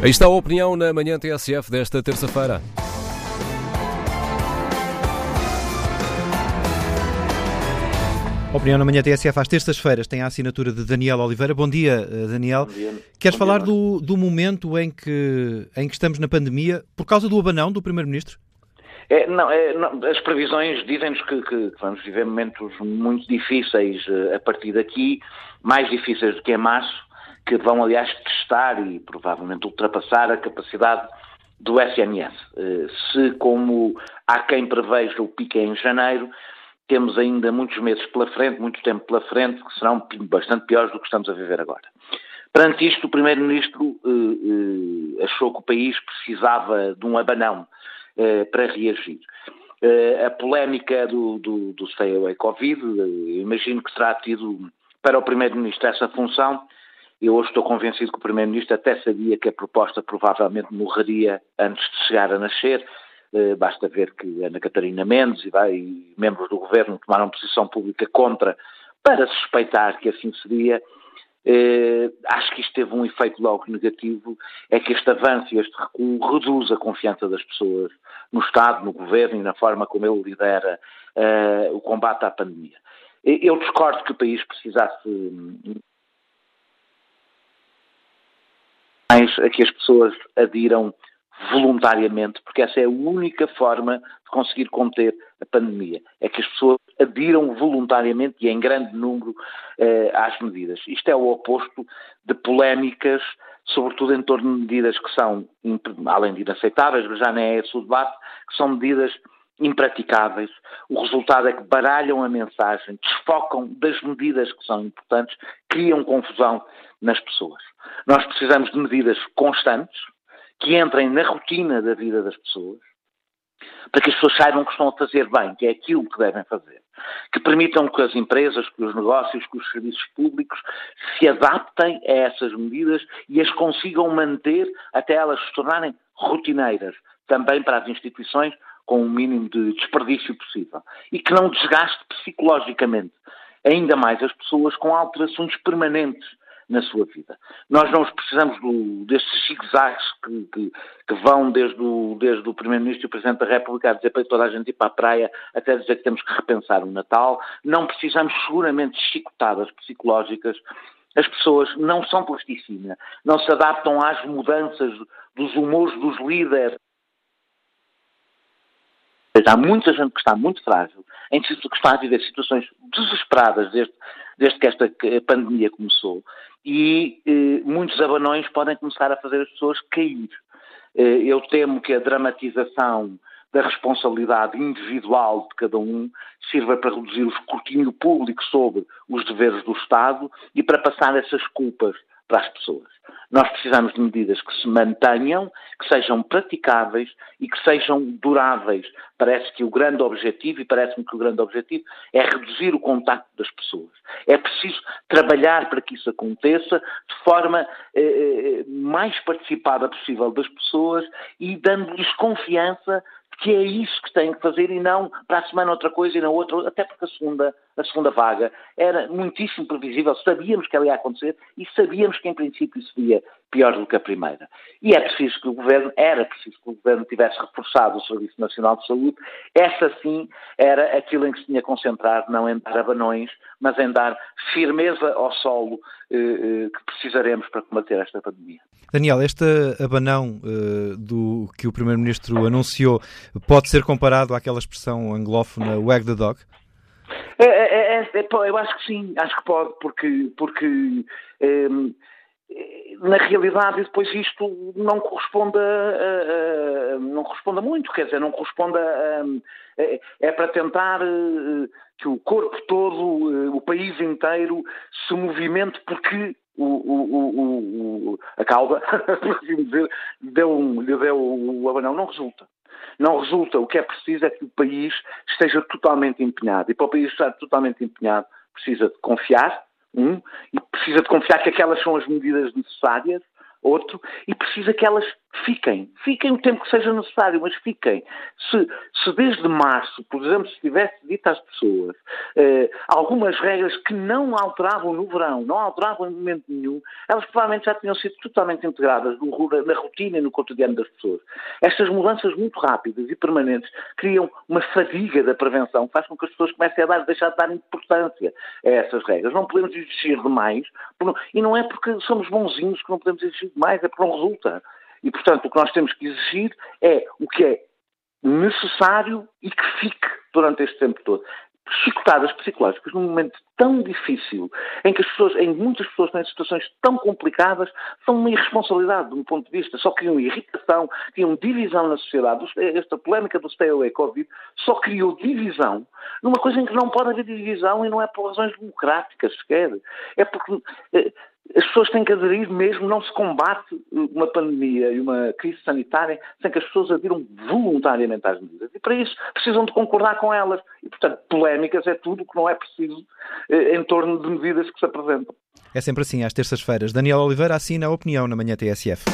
Aí está a opinião na manhã TSF desta terça-feira. Opinião na manhã TSF às terças-feiras tem a assinatura de Daniel Oliveira. Bom dia, eh, Daniel. Bom dia. Queres Bom falar dia, do, do momento em que, em que estamos na pandemia por causa do abanão do Primeiro-Ministro? É, não, é, não, as previsões dizem-nos que, que, vamos viver momentos muito difíceis uh, a partir daqui, mais difíceis do que em março, que vão, aliás, testar e provavelmente ultrapassar a capacidade do SNS. Uh, se, como há quem preveja o pique em janeiro, temos ainda muitos meses pela frente, muito tempo pela frente, que serão bastante piores do que estamos a viver agora. Perante isto, o Primeiro-Ministro uh, uh, achou que o país precisava de um abanão uh, para reagir. a polémica do, do, do Stay Away Covid, imagino que terá tido para o Primeiro-Ministro essa função. Eu hoje estou convencido que o Primeiro-Ministro até sabia que a proposta provavelmente morreria antes de chegar a nascer, eh, basta ver que Ana Catarina Mendes e, vai, e membros do governo tomaram posição pública contra para suspeitar que assim seria. Eh, acho que isto teve um efeito logo negativo, é que este avanço e este recuo reduz a confiança das pessoas no Estado, no Governo e na forma como ele lidera eh, o combate à pandemia. Eu discordo que o país precisasse mais a que as pessoas adiram voluntariamente, porque essa é a única forma de conseguir conter a pandemia. É que as pessoas adiram voluntariamente e em grande número eh, às medidas. Isto é o oposto de polémicas, sobretudo em torno de medidas que são, além de inaceitáveis, mas já nem é esse o debate, que são medidas impraticáveis. O resultado é que baralham a mensagem, desfocam das medidas que são importantes, criam confusão nas pessoas. Nós precisamos de medidas constantes, que entrem na rotina da vida das pessoas, para que as pessoas saibam que estão a fazer bem, que é aquilo que devem fazer. Que permitam que as empresas, que os negócios, que os serviços públicos se adaptem a essas medidas e as consigam manter até elas se tornarem rotineiras, também para as instituições, com o mínimo de desperdício possível. E que não desgaste psicologicamente ainda mais as pessoas com alterações permanentes na sua vida. Nós não precisamos do, destes zigue-zagues que, que, que, vão desde o, desde o Primeiro-Ministro e o Presidente da República a dizer para toda a gente ir para a praia, até dizer que temos que repensar o Natal. Não precisamos seguramente de chicotadas psicológicas as pessoas não são plasticina, não se adaptam às mudanças dos humores dos líderes. Há muita gente que está muito frágil, em que está a viver situações desesperadas desde, desde que esta pandemia começou e eh, muitos abanões podem começar a fazer as pessoas cair. Eh, eu temo que a dramatização da responsabilidade individual de cada um sirva para reduzir o escrutínio público sobre os deveres do Estado e para passar essas culpas para as pessoas. Nós precisamos de medidas que se mantenham, que sejam praticáveis e que sejam duráveis. Parece que o grande objetivo, e parece-me que o grande objetivo, é reduzir o contacto das pessoas. É preciso trabalhar para que isso aconteça de forma eh, eh mais participada possível das pessoas e dando-lhes confiança que é isso que têm que fazer e não para a semana outra coisa e na outra, até porque a segunda, a segunda vaga era muitíssimo previsível, sabíamos que ela ia acontecer e sabíamos que em princípio seria pior do que a primeira. E é preciso que o Governo, era preciso que o Governo tivesse reforçado o Serviço Nacional de Saúde, essa sim era aquilo em que se tinha concentrado, não em dar abanões, mas em dar firmeza ao solo eh, eh, que precisaremos para combater esta pandemia. Daniel, este abanão uh, do, que o Primeiro-Ministro anunciou pode ser comparado àquela expressão anglófona wag the dog? É, é, é, é eu acho que sim, acho que pode, porque, porque um, na realidade depois isto não corresponde a, a, não corresponde a muito, quer dizer, não corresponde a, é, para tentar uh, que o corpo todo, uh, o país inteiro se movimente porque o, o, o, a cauda, por assim dizer, deu um, lhe deu o abanão. Não resulta. Não resulta. O que é preciso é que o país esteja totalmente empenhado. E para o país estar totalmente empenhado, precisa de confiar, um, e precisa de confiar que aquelas são as medidas necessárias, outro, e precisa que elas fiquem. Fiquem o tempo que seja necessário, mas fiquem. Se, se desde março, por exemplo, se tivesse dito às pessoas eh, algumas regras que não alteravam no verão, não alteravam em momento nenhum, elas provavelmente já tinham sido totalmente integradas no, na rotina e no cotidiano das pessoas. Estas mudanças muito rápidas e permanentes criam uma fadiga da prevenção, faz com que as pessoas comecem a dar, deixar de dar importância a essas regras. Não podemos exigir demais, e não é porque somos bonzinhos que não podemos exigir demais, é porque não resulta. E, portanto, o que nós temos que exigir é o que é necessário e que fique durante este tempo todo. Chicotadas psicológicas num momento tão difícil, em que as pessoas, em muitas pessoas têm situações tão complicadas, são uma irresponsabilidade, de um ponto de vista, só criam irritação, criam divisão na sociedade. Esta polémica do Stay Away Covid só criou divisão numa coisa em que não pode haver divisão e não é por razões democráticas sequer. É porque eh, as pessoas têm que aderir mesmo, não se combate uma pandemia e uma crise sanitária sem que as pessoas adiram voluntariamente às medidas. E para isso precisam de concordar com elas. E, portanto, polémicas é tudo o que não é preciso eh, em torno de medidas que se apresentam. É sempre assim, às terças-feiras. Daniel Oliveira assina a opinião na manhã TSF.